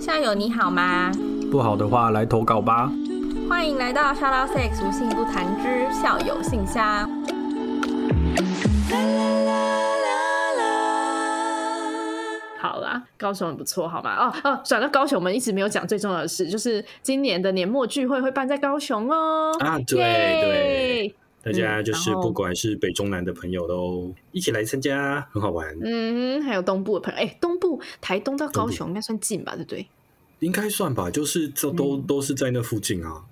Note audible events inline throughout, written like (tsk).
校友你好吗？不好的话来投稿吧。欢迎来到 Shout Out Sex 无性不谈之校友信箱。好啦，高雄很不错，好吗？哦哦，转到高雄，我们一直没有讲最重要的事，就是今年的年末聚会会办在高雄哦。啊，对对。大家就是不管是北中南的朋友都一起来参加，很好玩。嗯，还有东部的朋友，哎、欸，东部台东到高雄应该算近吧？对不对？应该算吧，就是这都、嗯、都是在那附近啊。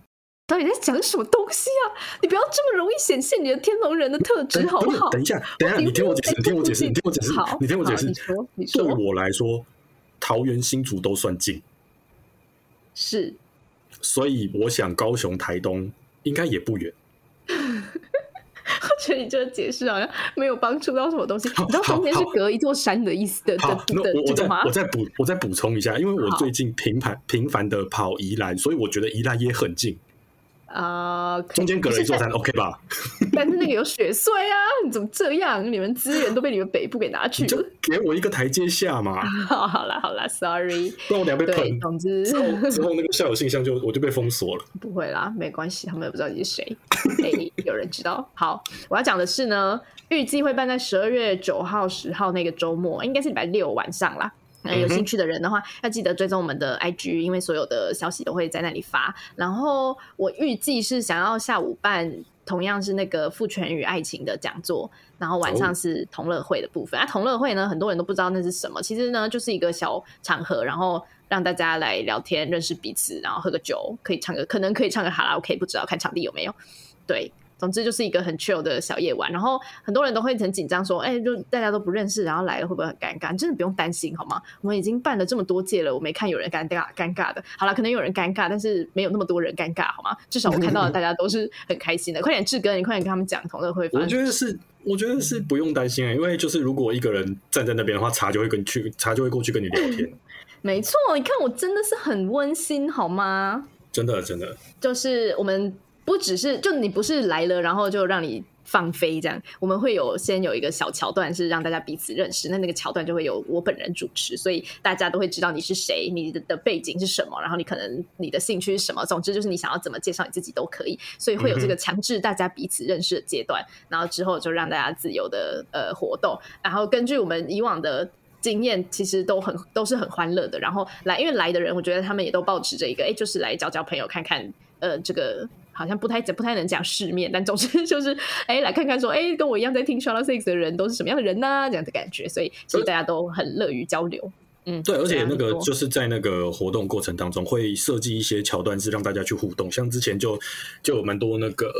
到底在讲什么东西啊？你不要这么容易显现你的天龙人的特质，好不好？等一下，等一下，你听我解释，你听我解释，你听我解释，你听我解释。你说，你说，对我来说，桃园新竹都算近，是，所以我想高雄台东应该也不远。你这个解释好像没有帮助到什么东西。你知道中间是隔一座山的意思的对的的我再？我再补我再补充一下，因为我最近频繁频繁的跑宜兰，所以我觉得宜兰也很近。啊，uh, 中间隔了一座山，OK 吧？(laughs) 但是那个有雪隧啊，你怎么这样？你们资源都被你们北部给拿去了，就给我一个台阶下嘛。(laughs) 好啦好啦，Sorry，那我俩被喷。总之之后之后那个校友信箱就我就被封锁了。不会啦，没关系，他们也不知道你是谁。哎、欸，有人知道。好，我要讲的是呢，预计会办在十二月九号、十号那个周末，应该是礼拜六晚上啦。有兴趣的人的话，要记得追踪我们的 IG，因为所有的消息都会在那里发。然后我预计是想要下午办，同样是那个父权与爱情的讲座，然后晚上是同乐会的部分。啊，同乐会呢，很多人都不知道那是什么，其实呢就是一个小场合，然后让大家来聊天、认识彼此，然后喝个酒，可以唱个，可能可以唱个哈拉 OK，不知道看场地有没有。对。总之就是一个很 chill 的小夜晚，然后很多人都会很紧张，说：“哎、欸，就大家都不认识，然后来了会不会很尴尬？”真的不用担心，好吗？我们已经办了这么多届了，我没看有人尴尬尴尬的。好了，可能有人尴尬，但是没有那么多人尴尬，好吗？至少我看到了大家都是很开心的。快点，志哥，你快点跟他们讲同乐会。我觉得是，我觉得是不用担心啊，因为就是如果一个人站在那边的话，茶就会跟你去，茶就会过去跟你聊天。(laughs) 没错，你看我真的是很温馨，好吗？真的，真的，就是我们。不只是就你不是来了，然后就让你放飞这样，我们会有先有一个小桥段是让大家彼此认识，那那个桥段就会有我本人主持，所以大家都会知道你是谁，你的背景是什么，然后你可能你的兴趣是什么，总之就是你想要怎么介绍你自己都可以，所以会有这个强制大家彼此认识的阶段，然后之后就让大家自由的呃活动，然后根据我们以往的经验，其实都很都是很欢乐的，然后来因为来的人，我觉得他们也都抱持着一个哎，就是来交交朋友，看看呃这个。好像不太不太能讲世面，但总之 (laughs) 就是，哎、欸，来看看说，哎、欸，跟我一样在听 Out Sex 的人都是什么样的人呢、啊？这样的感觉，所以其实大家都很乐于交流。嗯，对，而且那个就是在那个活动过程当中会设计一些桥段，是让大家去互动。像之前就就有蛮多那个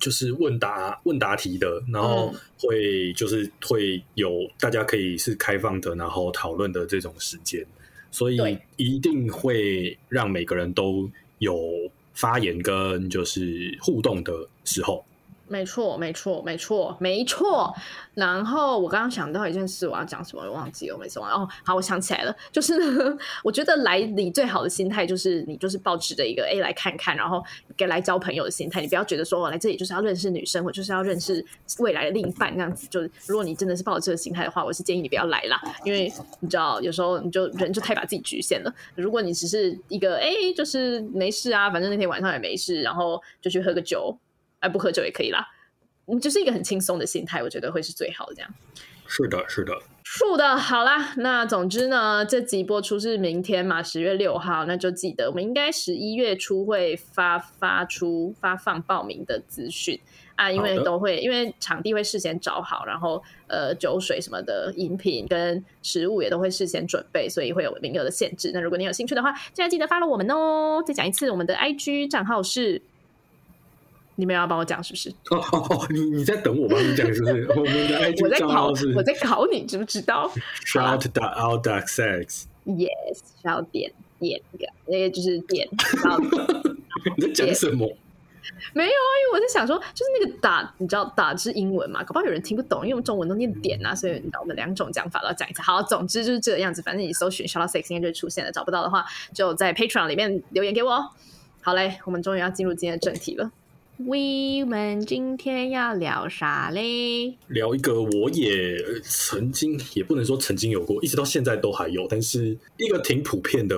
就是问答问答题的，然后会就是会有大家可以是开放的，然后讨论的这种时间，所以一定会让每个人都有。发言跟就是互动的时候。没错，没错，没错，没错。然后我刚刚想到一件事，我要讲什么？我忘记了，我没说完。哦，好，我想起来了，就是呢，我觉得来你最好的心态就是你就是抱持着一个哎来看看，然后给来交朋友的心态。你不要觉得说我来这里就是要认识女生，我就是要认识未来的另一半这样子。就是如果你真的是抱着这个心态的话，我是建议你不要来啦，因为你知道有时候你就人就太把自己局限了。如果你只是一个哎就是没事啊，反正那天晚上也没事，然后就去喝个酒。哎，不喝酒也可以啦，嗯就是一个很轻松的心态，我觉得会是最好的。这样，是的，是的，是的。好啦，那总之呢，这集播出是明天嘛，十月六号，那就记得我们应该十一月初会发发出发放报名的资讯啊，因为都会，因为场地会事先找好，然后呃，酒水什么的饮品跟食物也都会事先准备，所以会有名额的限制。那如果你有兴趣的话，现在记得 follow 我们哦。再讲一次，我们的 IG 账号是。你们要帮我讲是不是？哦哦哦，你你在等我帮你讲是不是？(laughs) 我们的 IG 账号是我在考你知不知道？(laughs) Shout out sex Yes，shout 点点那个就是点。(laughs) 你在讲什么？没有啊，因为我在想说，就是那个打，你知道打是英文嘛？搞不好有人听不懂，因为我们中文都念点啊，所以你知道我们两种讲法都要讲一次。好，总之就是这个样子。反正你搜寻 Shout Out Sex 应该就会出现了，找不到的话就在 Patreon 里面留言给我。好嘞，我们终于要进入今天的正题了。We 们今天要聊啥嘞？聊一个我也曾经，也不能说曾经有过，一直到现在都还有，但是一个挺普遍的、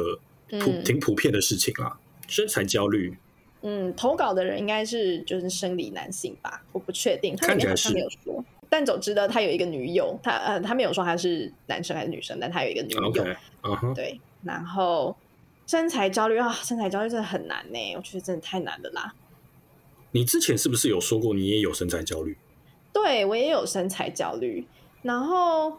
普、嗯、挺普遍的事情啊，身材焦虑。嗯，投稿的人应该是就是生理男性吧？我不确定，他里面好像没有说。但总之呢，他有一个女友，他呃，他没有说他是男生还是女生，但他有一个女友。Okay. Uh -huh. 对，然后身材焦虑啊，身材焦虑真的很难呢，我觉得真的太难了啦。你之前是不是有说过你也有身材焦虑？对，我也有身材焦虑。然后，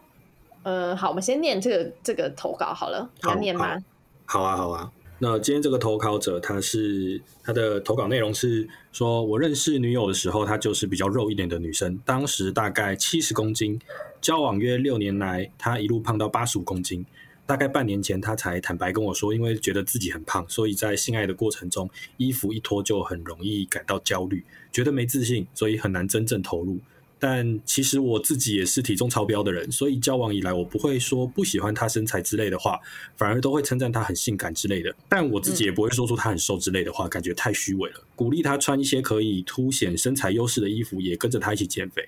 呃，好，我们先念这个这个投稿好了，好，要念吗？好，好啊，好啊。那今天这个投稿者，他是他的投稿内容是说，我认识女友的时候，她就是比较肉一点的女生，当时大概七十公斤，交往约六年来，她一路胖到八十五公斤。大概半年前，他才坦白跟我说，因为觉得自己很胖，所以在性爱的过程中，衣服一脱就很容易感到焦虑，觉得没自信，所以很难真正投入。但其实我自己也是体重超标的人，所以交往以来我不会说不喜欢他身材之类的话，反而都会称赞他很性感之类的。但我自己也不会说出他很瘦之类的话，感觉太虚伪了。鼓励他穿一些可以凸显身材优势的衣服，也跟着他一起减肥。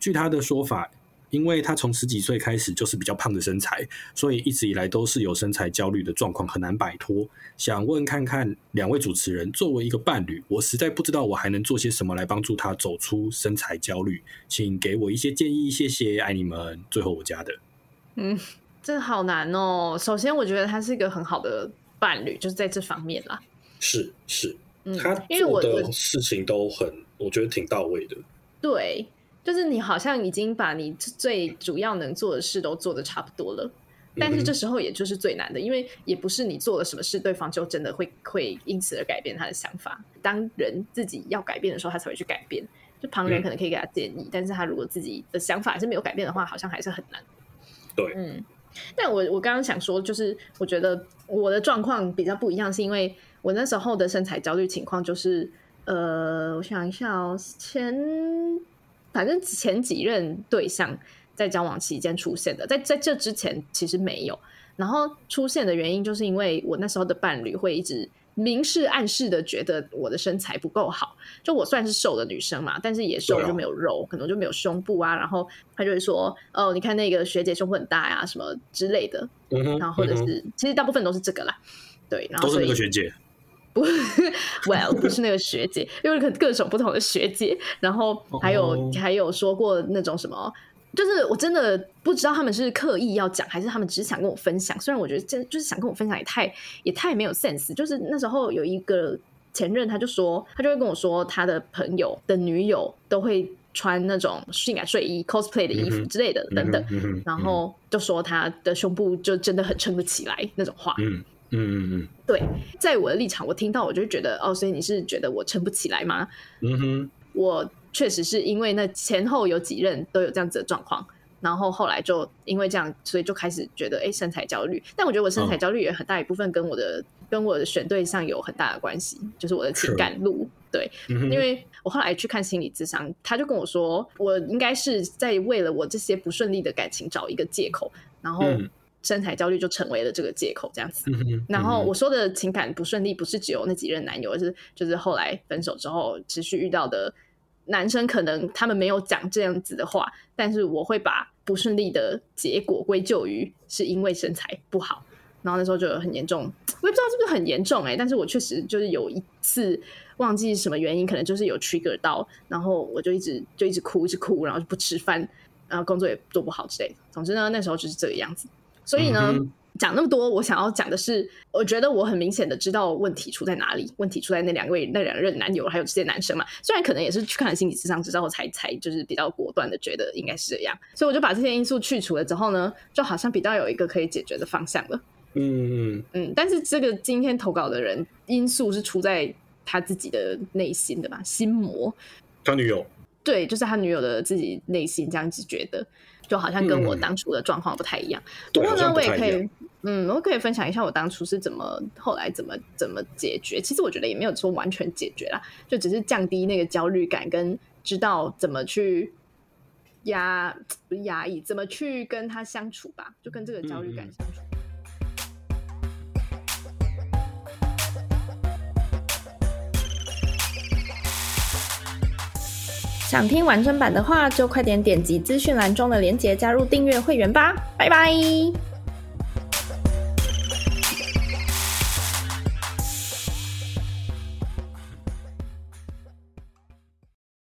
据他的说法。因为他从十几岁开始就是比较胖的身材，所以一直以来都是有身材焦虑的状况，很难摆脱。想问看看两位主持人，作为一个伴侣，我实在不知道我还能做些什么来帮助他走出身材焦虑，请给我一些建议，谢谢，爱你们。最后我加的，嗯，这好难哦。首先，我觉得他是一个很好的伴侣，就是在这方面啦。是是，嗯，他做的事情都很，我觉得挺到位的。对。就是你好像已经把你最主要能做的事都做的差不多了，但是这时候也就是最难的，因为也不是你做了什么事，对方就真的会会因此而改变他的想法。当人自己要改变的时候，他才会去改变。就旁人可能可以给他建议，但是他如果自己的想法还是没有改变的话，好像还是很难。对，嗯。但我我刚刚想说，就是我觉得我的状况比较不一样，是因为我那时候的身材焦虑情况就是，呃，我想一下哦，前。反正前几任对象在交往期间出现的，在在这之前其实没有。然后出现的原因就是因为我那时候的伴侣会一直明示暗示的觉得我的身材不够好。就我算是瘦的女生嘛，但是也瘦就没有肉，可能就没有胸部啊。然后他就会说：“哦，你看那个学姐胸部很大呀，什么之类的。”然后或者是其实大部分都是这个啦。对，然后都是那个学姐。不，Well，不是那个学姐，因为各各种不同的学姐，然后还有、oh. 还有说过那种什么，就是我真的不知道他们是刻意要讲，还是他们只是想跟我分享。虽然我觉得真就是想跟我分享，也太也太没有 sense。就是那时候有一个前任，他就说，他就会跟我说，他的朋友的女友都会穿那种性感睡衣、cosplay 的衣服之类的等等，然后就说他的胸部就真的很撑得起来那种话。嗯嗯嗯，对，在我的立场，我听到我就觉得哦，所以你是觉得我撑不起来吗？嗯哼，我确实是因为那前后有几任都有这样子的状况，然后后来就因为这样，所以就开始觉得哎，身材焦虑。但我觉得我身材焦虑也很大一部分跟我的、哦、跟我的选对象有很大的关系，就是我的情感路。对、嗯，因为我后来去看心理咨商，他就跟我说，我应该是在为了我这些不顺利的感情找一个借口，然后。嗯身材焦虑就成为了这个借口，这样子。然后我说的情感不顺利，不是只有那几任男友，而是就是后来分手之后持续遇到的男生，可能他们没有讲这样子的话，但是我会把不顺利的结果归咎于是因为身材不好。然后那时候就很严重，我也不知道是不是很严重哎、欸，但是我确实就是有一次忘记什么原因，可能就是有 trigger 到，然后我就一直就一直哭，一直哭，然后就不吃饭，然后工作也做不好之类的。总之呢，那时候就是这个样子。所以呢，嗯、讲那么多，我想要讲的是，我觉得我很明显的知道问题出在哪里，问题出在那两位那两任男友，还有这些男生嘛。虽然可能也是去看了心理咨商之后才才就是比较果断的觉得应该是这样，所以我就把这些因素去除了之后呢，就好像比较有一个可以解决的方向了。嗯嗯嗯。但是这个今天投稿的人因素是出在他自己的内心的吧，心魔。他女友。对，就是他女友的自己内心这样子觉得。就好像跟我当初的状况不太一样，嗯、不过呢，我也可以，嗯，我可以分享一下我当初是怎么，后来怎么怎么解决。其实我觉得也没有说完全解决啦，就只是降低那个焦虑感，跟知道怎么去压，不 (tsk) 是压抑，怎么去跟他相处吧，就跟这个焦虑感相处。嗯想听完整版的话，就快点点击资讯栏中的链接加入订阅会员吧。拜拜。